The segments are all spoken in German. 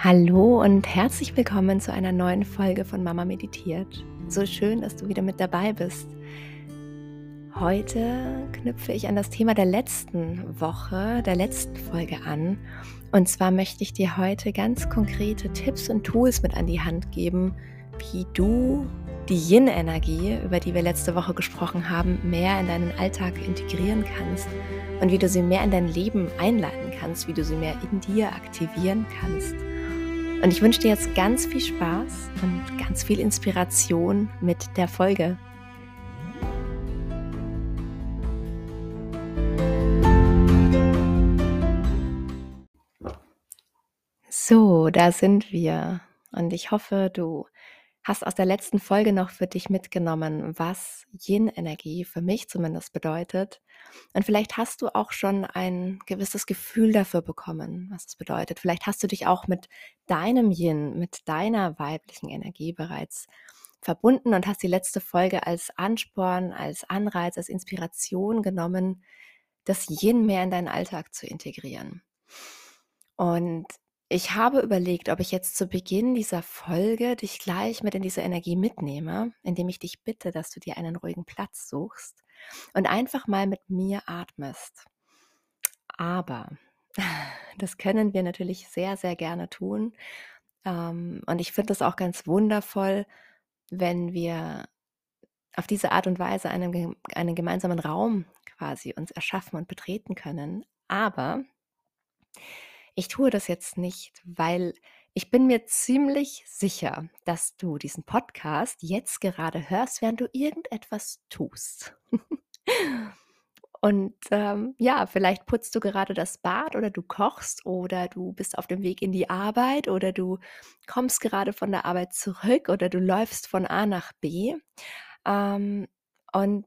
Hallo und herzlich willkommen zu einer neuen Folge von Mama Meditiert. So schön, dass du wieder mit dabei bist. Heute knüpfe ich an das Thema der letzten Woche, der letzten Folge an. Und zwar möchte ich dir heute ganz konkrete Tipps und Tools mit an die Hand geben, wie du die Yin-Energie, über die wir letzte Woche gesprochen haben, mehr in deinen Alltag integrieren kannst und wie du sie mehr in dein Leben einladen kannst, wie du sie mehr in dir aktivieren kannst. Und ich wünsche dir jetzt ganz viel Spaß und ganz viel Inspiration mit der Folge. So, da sind wir. Und ich hoffe, du hast aus der letzten Folge noch für dich mitgenommen, was Yin-Energie für mich zumindest bedeutet. Und vielleicht hast du auch schon ein gewisses Gefühl dafür bekommen, was es bedeutet. Vielleicht hast du dich auch mit deinem Yin, mit deiner weiblichen Energie bereits verbunden und hast die letzte Folge als Ansporn, als Anreiz, als Inspiration genommen, das Yin mehr in deinen Alltag zu integrieren. Und ich habe überlegt, ob ich jetzt zu Beginn dieser Folge dich gleich mit in diese Energie mitnehme, indem ich dich bitte, dass du dir einen ruhigen Platz suchst und einfach mal mit mir atmest. Aber das können wir natürlich sehr, sehr gerne tun. Ähm, und ich finde es auch ganz wundervoll, wenn wir auf diese Art und Weise einen, einen gemeinsamen Raum quasi uns erschaffen und betreten können. Aber ich tue das jetzt nicht, weil ich bin mir ziemlich sicher, dass du diesen Podcast jetzt gerade hörst, während du irgendetwas tust. Und ähm, ja, vielleicht putzt du gerade das Bad oder du kochst oder du bist auf dem Weg in die Arbeit oder du kommst gerade von der Arbeit zurück oder du läufst von A nach B. Ähm, und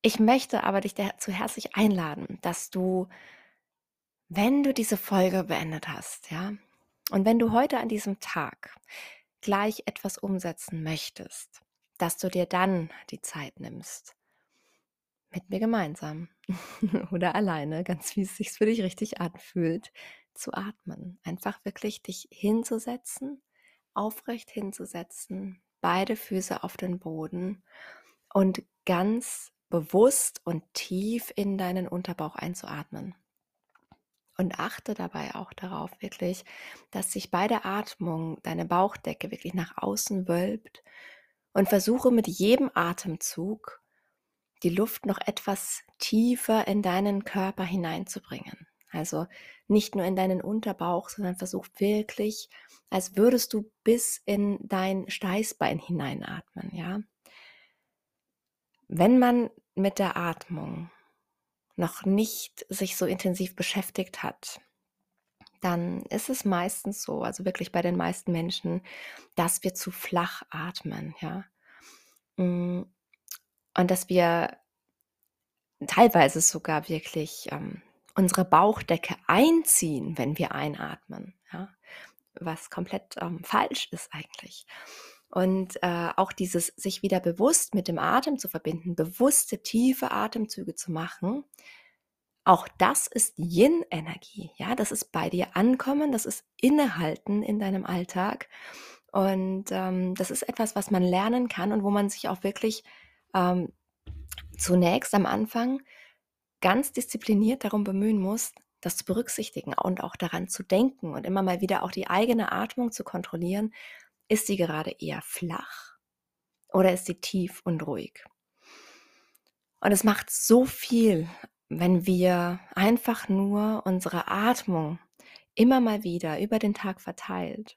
ich möchte aber dich dazu herzlich einladen, dass du wenn du diese Folge beendet hast, ja, und wenn du heute an diesem Tag gleich etwas umsetzen möchtest, dass du dir dann die Zeit nimmst, mit mir gemeinsam oder alleine, ganz wie es sich für dich richtig anfühlt, zu atmen. Einfach wirklich dich hinzusetzen, aufrecht hinzusetzen, beide Füße auf den Boden und ganz bewusst und tief in deinen Unterbauch einzuatmen. Und achte dabei auch darauf wirklich, dass sich bei der Atmung deine Bauchdecke wirklich nach außen wölbt und versuche mit jedem Atemzug die Luft noch etwas tiefer in deinen Körper hineinzubringen. Also nicht nur in deinen Unterbauch, sondern versuch wirklich, als würdest du bis in dein Steißbein hineinatmen, ja? Wenn man mit der Atmung noch nicht sich so intensiv beschäftigt hat, dann ist es meistens so, also wirklich bei den meisten Menschen, dass wir zu flach atmen, ja. Mm, und dass wir teilweise sogar wirklich ähm, unsere Bauchdecke einziehen, wenn wir einatmen, ja. Was komplett ähm, falsch ist eigentlich. Und äh, auch dieses sich wieder bewusst mit dem Atem zu verbinden, bewusste, tiefe Atemzüge zu machen, auch das ist Yin-Energie. Ja, das ist bei dir ankommen, das ist innehalten in deinem Alltag. Und ähm, das ist etwas, was man lernen kann und wo man sich auch wirklich ähm, zunächst am Anfang ganz diszipliniert darum bemühen muss, das zu berücksichtigen und auch daran zu denken und immer mal wieder auch die eigene Atmung zu kontrollieren, ist sie gerade eher flach oder ist sie tief und ruhig? Und es macht so viel, wenn wir einfach nur unsere Atmung immer mal wieder über den Tag verteilt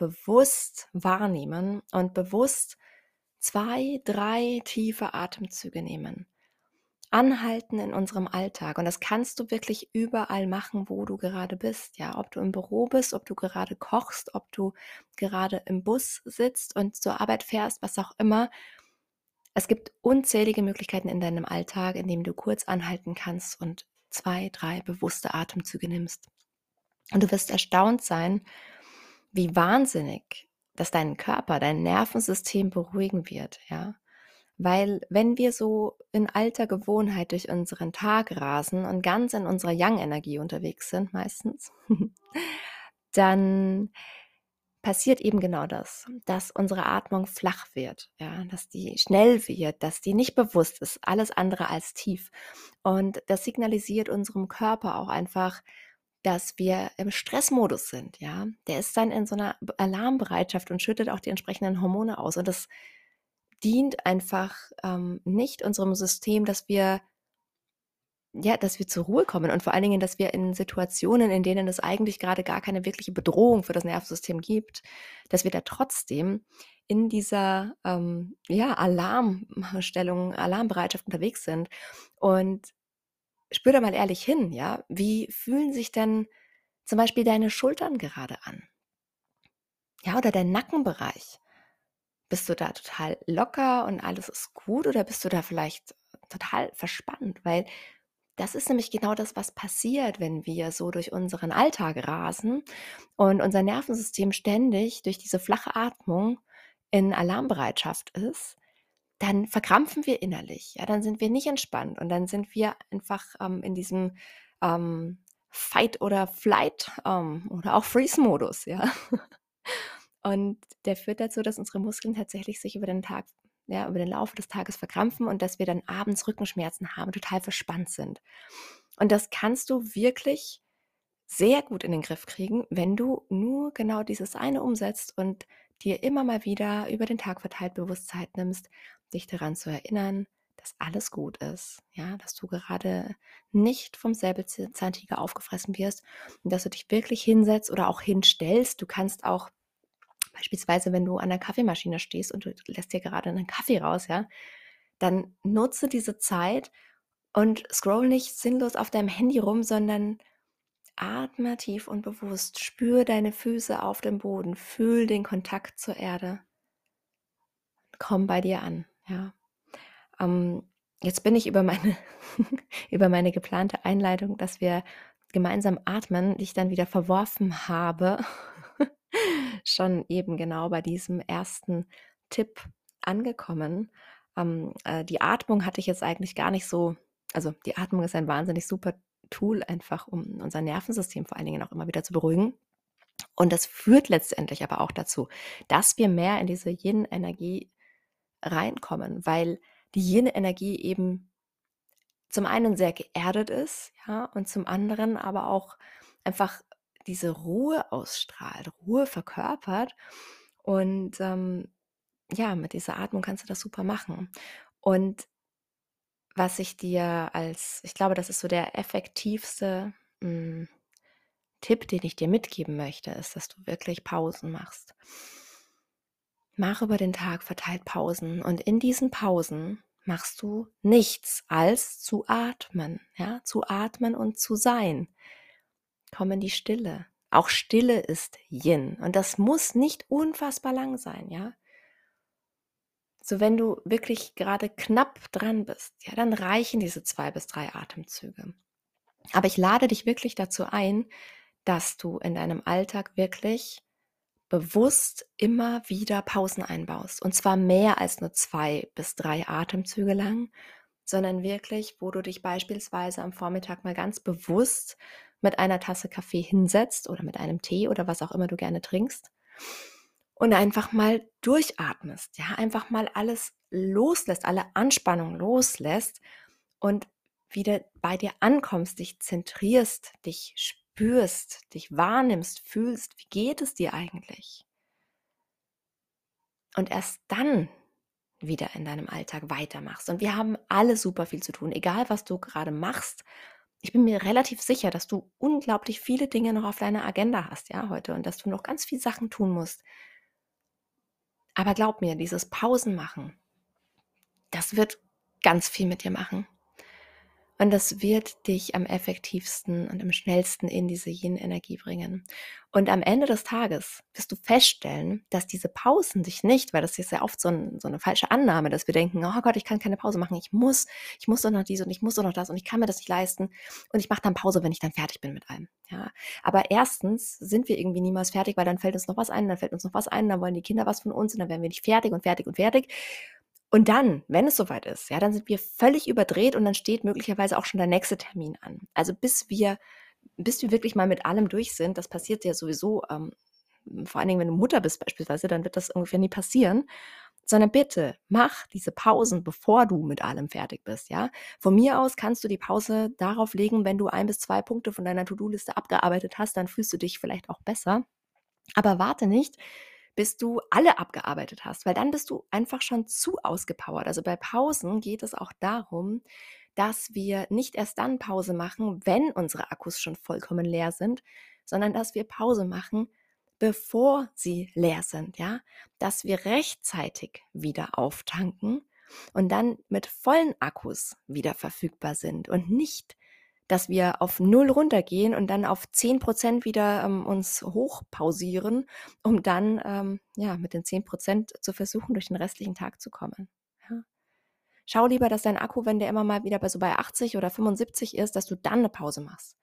bewusst wahrnehmen und bewusst zwei, drei tiefe Atemzüge nehmen anhalten in unserem Alltag. Und das kannst du wirklich überall machen, wo du gerade bist. Ja, ob du im Büro bist, ob du gerade kochst, ob du gerade im Bus sitzt und zur Arbeit fährst, was auch immer. Es gibt unzählige Möglichkeiten in deinem Alltag, in dem du kurz anhalten kannst und zwei, drei bewusste Atemzüge nimmst. Und du wirst erstaunt sein, wie wahnsinnig das deinen Körper, dein Nervensystem beruhigen wird, ja. Weil wenn wir so in alter Gewohnheit durch unseren Tag rasen und ganz in unserer Yang-Energie unterwegs sind meistens, dann passiert eben genau das, dass unsere Atmung flach wird, ja, dass die schnell wird, dass die nicht bewusst ist, alles andere als tief. Und das signalisiert unserem Körper auch einfach, dass wir im Stressmodus sind, ja. Der ist dann in so einer Alarmbereitschaft und schüttet auch die entsprechenden Hormone aus. Und das dient einfach ähm, nicht unserem System, dass wir ja, dass wir zur Ruhe kommen und vor allen Dingen, dass wir in Situationen, in denen es eigentlich gerade gar keine wirkliche Bedrohung für das Nervensystem gibt, dass wir da trotzdem in dieser ähm, ja, Alarmstellung, Alarmbereitschaft unterwegs sind. Und spür da mal ehrlich hin, ja, wie fühlen sich denn zum Beispiel deine Schultern gerade an? Ja, oder dein Nackenbereich? Bist du da total locker und alles ist gut oder bist du da vielleicht total verspannt? Weil das ist nämlich genau das, was passiert, wenn wir so durch unseren Alltag rasen und unser Nervensystem ständig durch diese flache Atmung in Alarmbereitschaft ist, dann verkrampfen wir innerlich. Ja, dann sind wir nicht entspannt und dann sind wir einfach ähm, in diesem ähm, Fight- oder Flight ähm, oder auch Freeze-Modus. Ja. Und der führt dazu, dass unsere Muskeln tatsächlich sich über den Tag ja, über den Laufe des Tages verkrampfen und dass wir dann abends Rückenschmerzen haben, total verspannt sind. Und das kannst du wirklich sehr gut in den Griff kriegen, wenn du nur genau dieses eine umsetzt und dir immer mal wieder über den Tag verteilt Bewusstsein nimmst, dich daran zu erinnern, dass alles gut ist, ja, dass du gerade nicht vom Säbelzahntiger aufgefressen wirst und dass du dich wirklich hinsetzt oder auch hinstellst. Du kannst auch Beispielsweise, wenn du an der Kaffeemaschine stehst und du lässt dir gerade einen Kaffee raus, ja, dann nutze diese Zeit und scroll nicht sinnlos auf deinem Handy rum, sondern atme tief und bewusst. Spür deine Füße auf dem Boden, fühl den Kontakt zur Erde. Komm bei dir an, ja. Ähm, jetzt bin ich über meine, über meine geplante Einleitung, dass wir gemeinsam atmen, die ich dann wieder verworfen habe schon eben genau bei diesem ersten Tipp angekommen. Ähm, äh, die Atmung hatte ich jetzt eigentlich gar nicht so, also die Atmung ist ein wahnsinnig super Tool, einfach um unser Nervensystem vor allen Dingen auch immer wieder zu beruhigen. Und das führt letztendlich aber auch dazu, dass wir mehr in diese Yin-Energie reinkommen, weil die Yin-Energie eben zum einen sehr geerdet ist, ja, und zum anderen aber auch einfach diese Ruhe ausstrahlt, Ruhe verkörpert. Und ähm, ja, mit dieser Atmung kannst du das super machen. Und was ich dir als, ich glaube, das ist so der effektivste mh, hm, Tipp, den ich dir mitgeben möchte, ist, dass du wirklich Pausen machst. Mach über den Tag verteilt Pausen und in diesen Pausen machst du nichts als zu atmen, ja, zu atmen und zu sein komm in die Stille. Auch Stille ist Yin. Und das muss nicht unfassbar lang sein, ja. So, wenn du wirklich gerade knapp dran bist, ja, dann reichen diese zwei bis drei Atemzüge. Aber ich lade dich wirklich dazu ein, dass du in deinem Alltag wirklich bewusst immer wieder Pausen einbaust. Und zwar mehr als nur zwei bis drei Atemzüge lang, sondern wirklich, wo du dich beispielsweise am Vormittag mal ganz bewusst mit einer Tasse Kaffee hinsetzt oder mit einem Tee oder was auch immer du gerne trinkst und einfach mal durchatmest, ja, einfach mal alles loslässt, alle Anspannung loslässt und wieder bei dir ankommst, dich zentrierst, dich spürst, dich wahrnimmst, fühlst, wie geht es dir eigentlich? Und erst dann wieder in deinem Alltag weitermachst. Und wir haben alle super viel zu tun, egal was du gerade machst ich bin mir relativ sicher, dass du unglaublich viele Dinge noch auf deiner Agenda hast, ja, heute und dass du noch ganz viele Sachen tun musst. Aber glaub mir, dieses Pausen machen, das wird ganz viel mit dir machen. Und das wird dich am effektivsten und am schnellsten in diese Yin-Energie bringen. Und am Ende des Tages wirst du feststellen, dass diese Pausen dich nicht, weil das ist ja oft so, ein, so, eine falsche Annahme, dass wir denken, oh Gott, ich kann keine Pause machen, ich muss, ich muss doch noch dies und ich muss doch noch das und ich kann mir das nicht leisten und ich mache dann Pause, wenn ich dann fertig bin mit allem. Ja, aber erstens sind wir irgendwie niemals fertig, weil dann fällt uns noch was ein, dann fällt uns noch was ein, dann wollen die Kinder was von uns und dann werden wir nicht fertig und fertig und fertig. Und dann, wenn es soweit ist, ja, dann sind wir völlig überdreht und dann steht möglicherweise auch schon der nächste Termin an. Also bis wir bis wir wirklich mal mit allem durch sind, das passiert ja sowieso, ähm, vor allen Dingen, wenn du Mutter bist beispielsweise, dann wird das ungefähr nie passieren. Sondern bitte mach diese Pausen, bevor du mit allem fertig bist, ja. Von mir aus kannst du die Pause darauf legen, wenn du ein bis zwei Punkte von deiner To-Do-Liste abgearbeitet hast, dann fühlst du dich vielleicht auch besser. Aber warte nicht, bis du alle abgearbeitet hast, weil dann bist du einfach schon zu ausgepowert. Also bei Pausen geht es auch darum, dass wir nicht erst dann Pause machen, wenn unsere Akkus schon vollkommen leer sind, sondern dass wir Pause machen, bevor sie leer sind, ja, dass wir rechtzeitig wieder auftanken und dann mit vollen Akkus wieder verfügbar sind und nicht dass wir auf null runtergehen und dann auf zehn Prozent wieder ähm, uns hochpausieren, um dann ähm, ja mit den zehn Prozent zu versuchen, durch den restlichen Tag zu kommen. Ja. Schau lieber, dass dein Akku, wenn der immer mal wieder bei so bei 80 oder 75 ist, dass du dann eine Pause machst.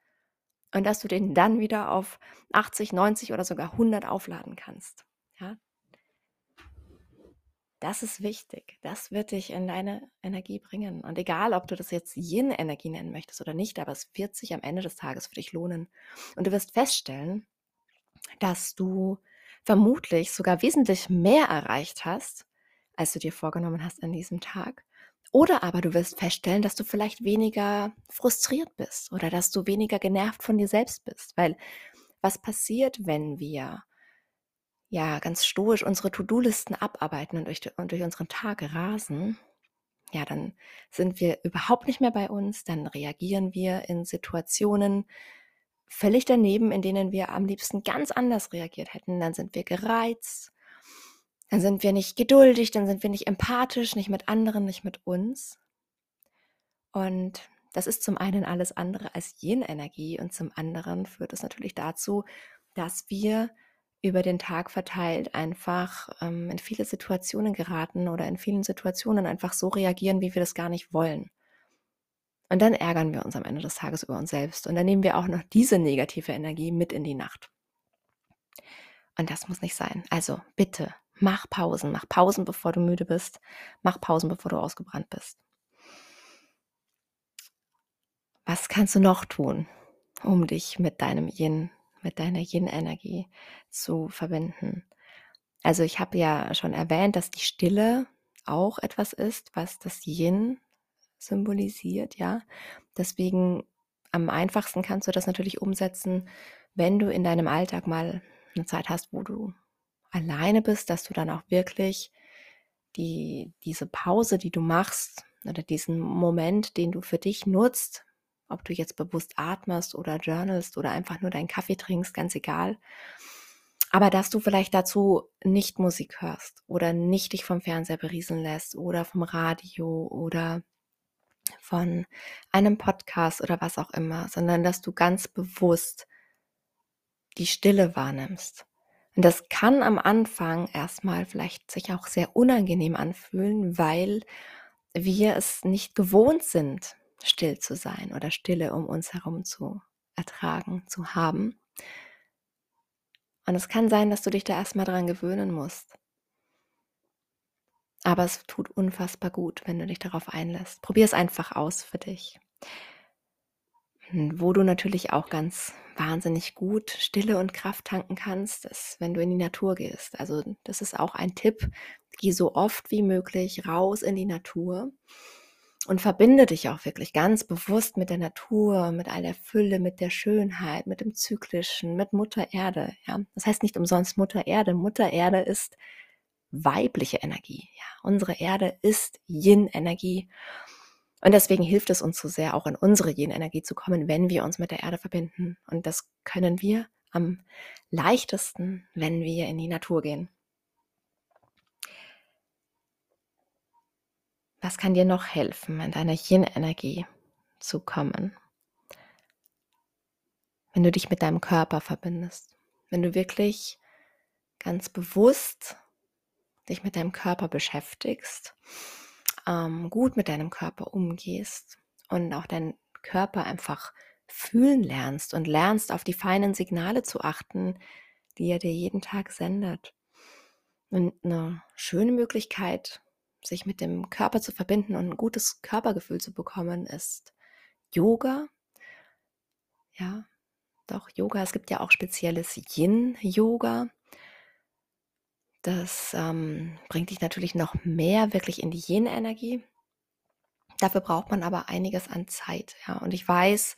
Und dass du den dann wieder auf 80, 90 oder sogar 100 aufladen kannst. Das ist wichtig. Das wird dich in deine Energie bringen. Und egal, ob du das jetzt Yin-Energie nennen möchtest oder nicht, aber es wird sich am Ende des Tages für dich lohnen. Und du wirst feststellen, dass du vermutlich sogar wesentlich mehr erreicht hast, als du dir vorgenommen hast an diesem Tag. Oder aber du wirst feststellen, dass du vielleicht weniger frustriert bist oder dass du weniger genervt von dir selbst bist. Weil was passiert, wenn wir ja, ganz stoisch unsere To-Do-Listen abarbeiten und durch, und durch unseren Tag rasen, ja, dann sind wir überhaupt nicht mehr bei uns, dann reagieren wir in Situationen völlig daneben, in denen wir am liebsten ganz anders reagiert hätten. Dann sind wir gereizt, dann sind wir nicht geduldig, dann sind wir nicht empathisch, nicht mit anderen, nicht mit uns. Und das ist zum einen alles andere als Yin-Energie und zum anderen führt es natürlich dazu, dass wir über den Tag verteilt einfach ähm, in viele Situationen geraten oder in vielen Situationen einfach so reagieren, wie wir das gar nicht wollen. Und dann ärgern wir uns am Ende des Tages über uns selbst. Und dann nehmen wir auch noch diese negative Energie mit in die Nacht. Und das muss nicht sein. Also bitte, mach Pausen. Mach Pausen, bevor du müde bist. Mach Pausen, bevor du ausgebrannt bist. Was kannst du noch tun, um dich mit deinem Yin mit deiner Yin-Energie zu verbinden. Also ich habe ja schon erwähnt, dass die Stille auch etwas ist, was das Yin symbolisiert, ja. Deswegen am einfachsten kannst du das natürlich umsetzen, wenn du in deinem Alltag mal eine Zeit hast, wo du alleine bist, dass du dann auch wirklich die, diese Pause, die du machst, oder diesen Moment, den du für dich nutzt, ob du jetzt bewusst atmest oder journalst oder einfach nur deinen Kaffee trinkst, ganz egal. Aber dass du vielleicht dazu nicht Musik hörst oder nicht dich vom Fernseher berieseln lässt oder vom Radio oder von einem Podcast oder was auch immer, sondern dass du ganz bewusst die Stille wahrnimmst. Und das kann am Anfang erstmal vielleicht sich auch sehr unangenehm anfühlen, weil wir es nicht gewohnt sind, still zu sein oder Stille um uns herum zu ertragen, zu haben. Und es kann sein, dass du dich da erstmal dran gewöhnen musst. Aber es tut unfassbar gut, wenn du dich darauf einlässt. Probier es einfach aus für dich. Wo du natürlich auch ganz wahnsinnig gut Stille und Kraft tanken kannst, ist, wenn du in die Natur gehst. Also das ist auch ein Tipp. Geh so oft wie möglich raus in die Natur und verbinde dich auch wirklich ganz bewusst mit der Natur, mit all der Fülle, mit der Schönheit, mit dem Zyklischen, mit Mutter Erde. Ja, das heißt nicht umsonst Mutter Erde. Mutter Erde ist weibliche Energie. Ja, unsere Erde ist Yin-Energie. Und deswegen hilft es uns so sehr, auch in unsere Yin-Energie zu kommen, wenn wir uns mit der Erde verbinden. Und das können wir am leichtesten, wenn wir in die Natur gehen. Was kann dir noch helfen, in deiner Yin-Energie zu kommen? Wenn du dich mit deinem Körper verbindest, wenn du wirklich ganz bewusst dich mit deinem Körper beschäftigst, ähm, gut mit deinem Körper umgehst und auch deinen Körper einfach fühlen lernst und lernst, auf die feinen Signale zu achten, die er dir jeden Tag sendet. Und eine schöne Möglichkeit, sich mit dem Körper zu verbinden und ein gutes Körpergefühl zu bekommen, ist Yoga. Ja, doch Yoga. Es gibt ja auch spezielles Yin-Yoga. Das ähm, bringt dich natürlich noch mehr wirklich in die Yin-Energie. Dafür braucht man aber einiges an Zeit. Ja. Und ich weiß,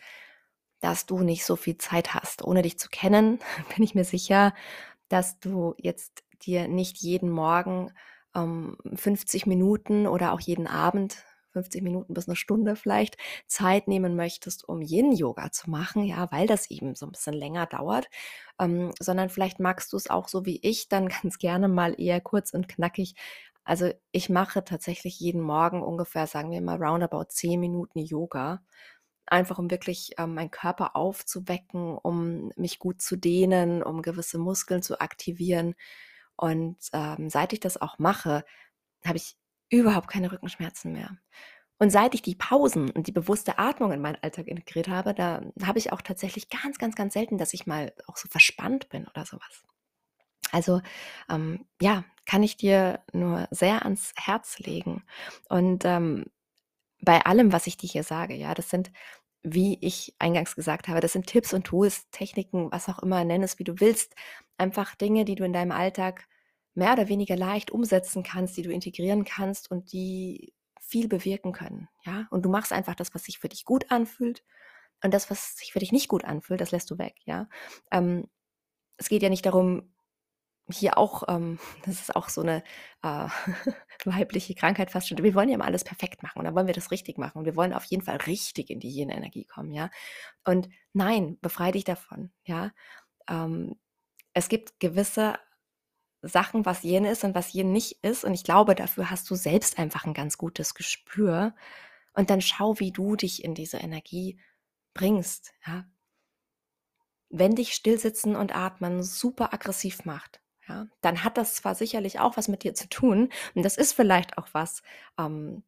dass du nicht so viel Zeit hast. Ohne dich zu kennen, bin ich mir sicher, dass du jetzt dir nicht jeden Morgen ähm, 50 Minuten oder auch jeden Abend 50 Minuten bis eine Stunde vielleicht Zeit nehmen möchtest, um Yin-Yoga zu machen, ja, weil das eben so ein bisschen länger dauert, ähm, sondern vielleicht magst du es auch so wie ich, dann ganz gerne mal eher kurz und knackig. Also ich mache tatsächlich jeden Morgen ungefähr, sagen wir mal, roundabout 10 Minuten Yoga einfach um wirklich ähm, meinen Körper aufzuwecken, um mich gut zu dehnen, um gewisse Muskeln zu aktivieren. Und ähm, seit ich das auch mache, habe ich überhaupt keine Rückenschmerzen mehr. Und seit ich die Pausen und die bewusste Atmung in meinen Alltag integriert habe, da habe ich auch tatsächlich ganz, ganz, ganz selten, dass ich mal auch so verspannt bin oder sowas. Also ähm, ja, kann ich dir nur sehr ans Herz legen. Und ähm, bei allem, was ich dir hier sage, ja, das sind, wie ich eingangs gesagt habe, das sind Tipps und Tools, Techniken, was auch immer, nenn es wie du willst, einfach Dinge, die du in deinem Alltag mehr oder weniger leicht umsetzen kannst, die du integrieren kannst und die viel bewirken können. Ja, und du machst einfach das, was sich für dich gut anfühlt und das, was sich für dich nicht gut anfühlt, das lässt du weg. Ja, ähm, es geht ja nicht darum, hier auch, ähm, das ist auch so eine äh, weibliche Krankheit fast schon. Wir wollen ja immer alles perfekt machen und dann wollen wir das richtig machen und wir wollen auf jeden Fall richtig in die Yin-Energie kommen, ja. Und nein, befreie dich davon, ja. Ähm, es gibt gewisse Sachen, was Yin ist und was Yin nicht ist. Und ich glaube, dafür hast du selbst einfach ein ganz gutes Gespür. Und dann schau, wie du dich in diese Energie bringst. Ja? Wenn dich stillsitzen und atmen super aggressiv macht, ja, dann hat das zwar sicherlich auch was mit dir zu tun. Und das ist vielleicht auch was, ähm,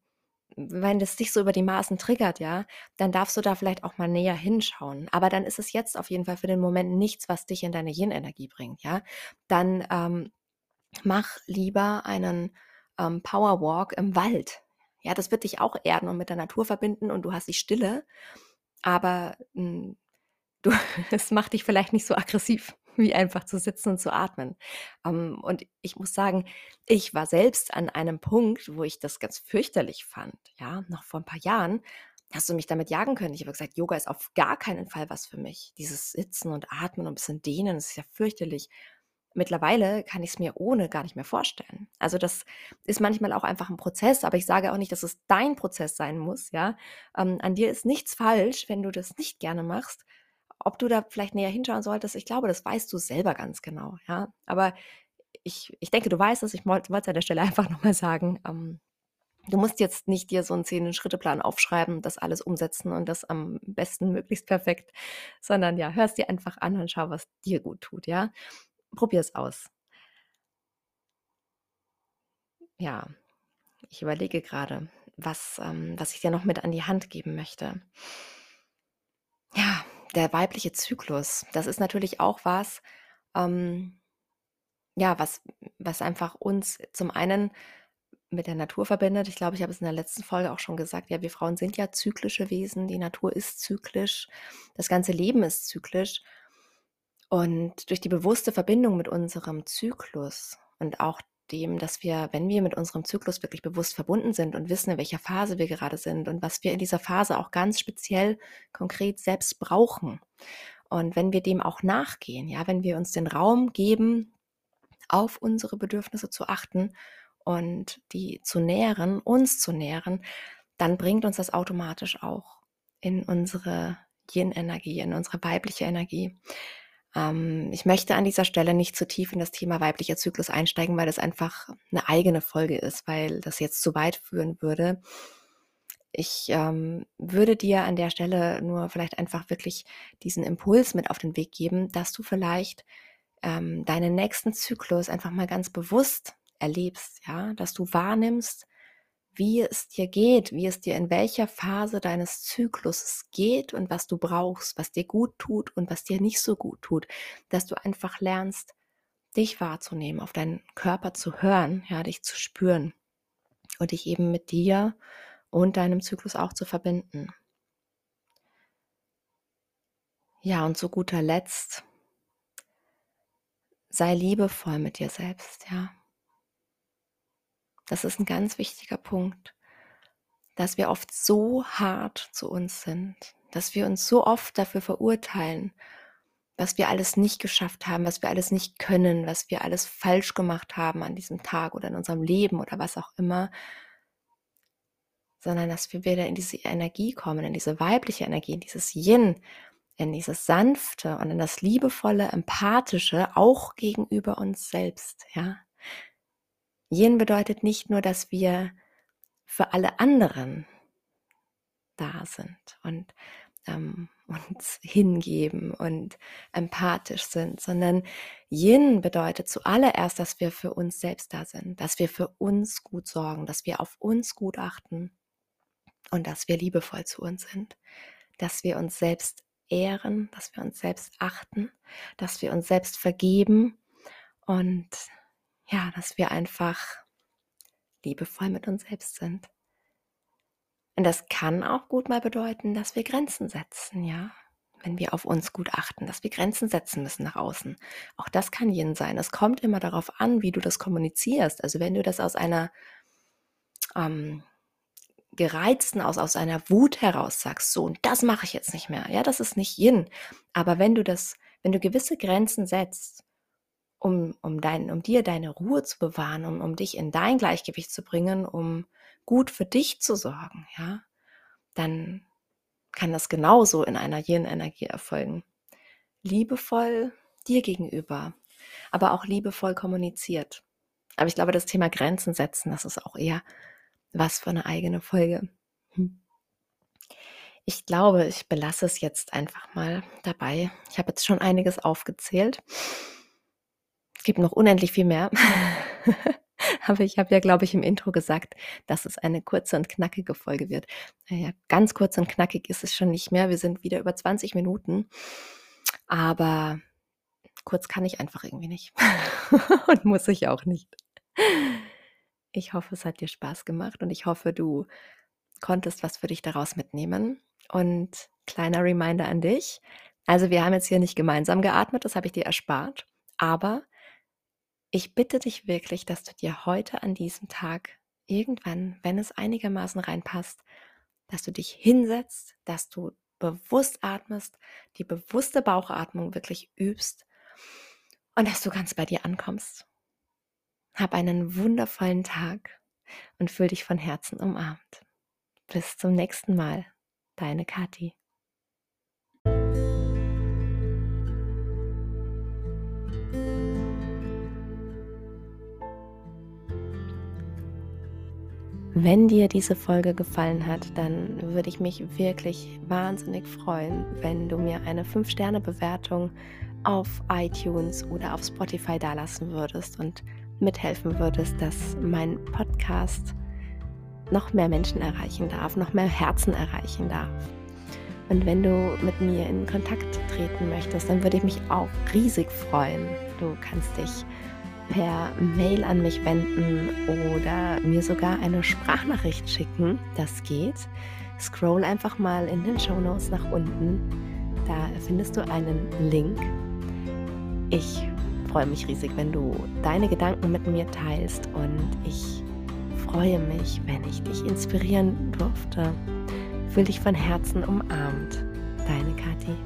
wenn das dich so über die Maßen triggert, ja, dann darfst du da vielleicht auch mal näher hinschauen. Aber dann ist es jetzt auf jeden Fall für den Moment nichts, was dich in deine Yin-Energie bringt, ja. Dann ähm, mach lieber einen ähm, Powerwalk im Wald. Ja, das wird dich auch erden und mit der Natur verbinden und du hast die Stille, aber mh, hm, du, es macht dich vielleicht nicht so aggressiv, wie einfach zu sitzen und zu atmen. Ähm, und ich muss sagen, ich war selbst an einem Punkt, wo ich das ganz fürchterlich fand. Ja, noch vor ein paar Jahren hast du mich damit jagen können. Ich habe gesagt, Yoga ist auf gar keinen Fall was für mich. Dieses Sitzen und Atmen und ein bisschen Dehnen, das ist ja fürchterlich mittlerweile kann ich es mir ohne gar nicht mehr vorstellen. Also das ist manchmal auch einfach ein Prozess, aber ich sage auch nicht, dass es dein Prozess sein muss, ja. Ähm, an dir ist nichts falsch, wenn du das nicht gerne machst. Ob du da vielleicht näher hinschauen solltest, ich glaube, das weißt du selber ganz genau, ja. Aber ich, ich denke, du weißt es. Ich wollte es an der Stelle einfach nochmal sagen. Ähm, du musst jetzt nicht dir so einen zehn-Schritte-Plan aufschreiben, das alles umsetzen und das am besten möglichst perfekt, sondern ja, hörst dir einfach an und schau, was dir gut tut, ja probier es aus. Ja, ich überlege gerade, was, ähm, was ich dir noch mit an die Hand geben möchte. Ja, der weibliche Zyklus, das ist natürlich auch was, ähm, ja, was, was einfach uns zum einen mit der Natur verbindet. Ich glaube, ich habe es in der letzten Folge auch schon gesagt. Ja, wir Frauen sind ja zyklische Wesen. Die Natur ist zyklisch. Das ganze Leben ist zyklisch. Und durch die bewusste Verbindung mit unserem Zyklus und auch dem, dass wir, wenn wir mit unserem Zyklus wirklich bewusst verbunden sind und wissen, in welcher Phase wir gerade sind und was wir in dieser Phase auch ganz speziell konkret selbst brauchen. Und wenn wir dem auch nachgehen, ja, wenn wir uns den Raum geben, auf unsere Bedürfnisse zu achten und die zu nähren, uns zu nähren, dann bringt uns das automatisch auch in unsere Yin-Energie, in unsere weibliche Energie. Ähm, ich möchte an dieser Stelle nicht zu tief in das Thema weiblicher Zyklus einsteigen, weil das einfach eine eigene Folge ist, weil das jetzt zu weit führen würde. Ich ähm, würde dir an der Stelle nur vielleicht einfach wirklich diesen Impuls mit auf den Weg geben, dass du vielleicht ähm, deinen nächsten Zyklus einfach mal ganz bewusst erlebst, ja, dass du wahrnimmst, wie es dir geht, wie es dir in welcher Phase deines Zykluses geht und was du brauchst, was dir gut tut und was dir nicht so gut tut, dass du einfach lernst, dich wahrzunehmen, auf deinen Körper zu hören, ja, dich zu spüren und dich eben mit dir und deinem Zyklus auch zu verbinden. Ja, und zu guter Letzt, sei liebevoll mit dir selbst, ja. Das ist ein ganz wichtiger Punkt, dass wir oft so hart zu uns sind, dass wir uns so oft dafür verurteilen, was wir alles nicht geschafft haben, was wir alles nicht können, was wir alles falsch gemacht haben an diesem Tag oder in unserem Leben oder was auch immer, sondern dass wir wieder in diese Energie kommen, in diese weibliche Energie, in dieses Yin, in dieses sanfte und in das liebevolle, empathische, auch gegenüber uns selbst, ja. Yin bedeutet nicht nur, dass wir für alle anderen da sind und ähm, uns hingeben und empathisch sind, sondern Yin bedeutet zuallererst, dass wir für uns selbst da sind, dass wir für uns gut sorgen, dass wir auf uns gut achten und dass wir liebevoll zu uns sind, dass wir uns selbst ehren, dass wir uns selbst achten, dass wir uns selbst vergeben und ja, dass wir einfach liebevoll mit uns selbst sind. Und das kann auch gut mal bedeuten, dass wir Grenzen setzen, ja. Wenn wir auf uns gut achten, dass wir Grenzen setzen müssen nach außen. Auch das kann Yin sein. Es kommt immer darauf an, wie du das kommunizierst. Also wenn du das aus einer ähm, gereizten, aus, aus einer Wut heraus sagst, so, und das mache ich jetzt nicht mehr. Ja, das ist nicht Yin. Aber wenn du das, wenn du gewisse Grenzen setzt, um, um, dein, um dir deine Ruhe zu bewahren, um, um dich in dein Gleichgewicht zu bringen, um gut für dich zu sorgen, ja, dann kann das genauso in einer Yin-Energie erfolgen. Liebevoll dir gegenüber, aber auch liebevoll kommuniziert. Aber ich glaube, das Thema Grenzen setzen, das ist auch eher was für eine eigene Folge. Hm. Ich glaube, ich belasse es jetzt einfach mal dabei. Ich habe jetzt schon einiges aufgezählt. Es gibt noch unendlich viel mehr. Aber ich habe ja, glaube ich, im Intro gesagt, dass es eine kurze und knackige Folge wird. Naja, ganz kurz und knackig ist es schon nicht mehr. Wir sind wieder über 20 Minuten. Aber kurz kann ich einfach irgendwie nicht. und muss ich auch nicht. Ich hoffe, es hat dir Spaß gemacht und ich hoffe, du konntest was für dich daraus mitnehmen. Und kleiner Reminder an dich. Also wir haben jetzt hier nicht gemeinsam geatmet, das habe ich dir erspart. Aber ich bitte dich wirklich, dass du dir heute an diesem Tag irgendwann, wenn es einigermaßen reinpasst, dass du dich hinsetzt, dass du bewusst atmest, die bewusste Bauchatmung wirklich übst und dass du ganz bei dir ankommst. Hab einen wundervollen Tag und fühl dich von Herzen umarmt. Bis zum nächsten Mal, deine Kathi. Wenn dir diese Folge gefallen hat, dann würde ich mich wirklich wahnsinnig freuen, wenn du mir eine 5-Sterne-Bewertung auf iTunes oder auf Spotify dalassen würdest und mithelfen würdest, dass mein Podcast noch mehr Menschen erreichen darf, noch mehr Herzen erreichen darf. Und wenn du mit mir in Kontakt treten möchtest, dann würde ich mich auch riesig freuen. Du kannst dich per Mail an mich wenden oder mir sogar eine Sprachnachricht schicken. Das geht. Scroll einfach mal in den Show Notes nach unten. Da findest du einen Link. Ich freue mich riesig, wenn du deine Gedanken mit mir teilst und ich freue mich, wenn ich dich inspirieren durfte. Fühl dich von Herzen umarmt. Deine Kathi.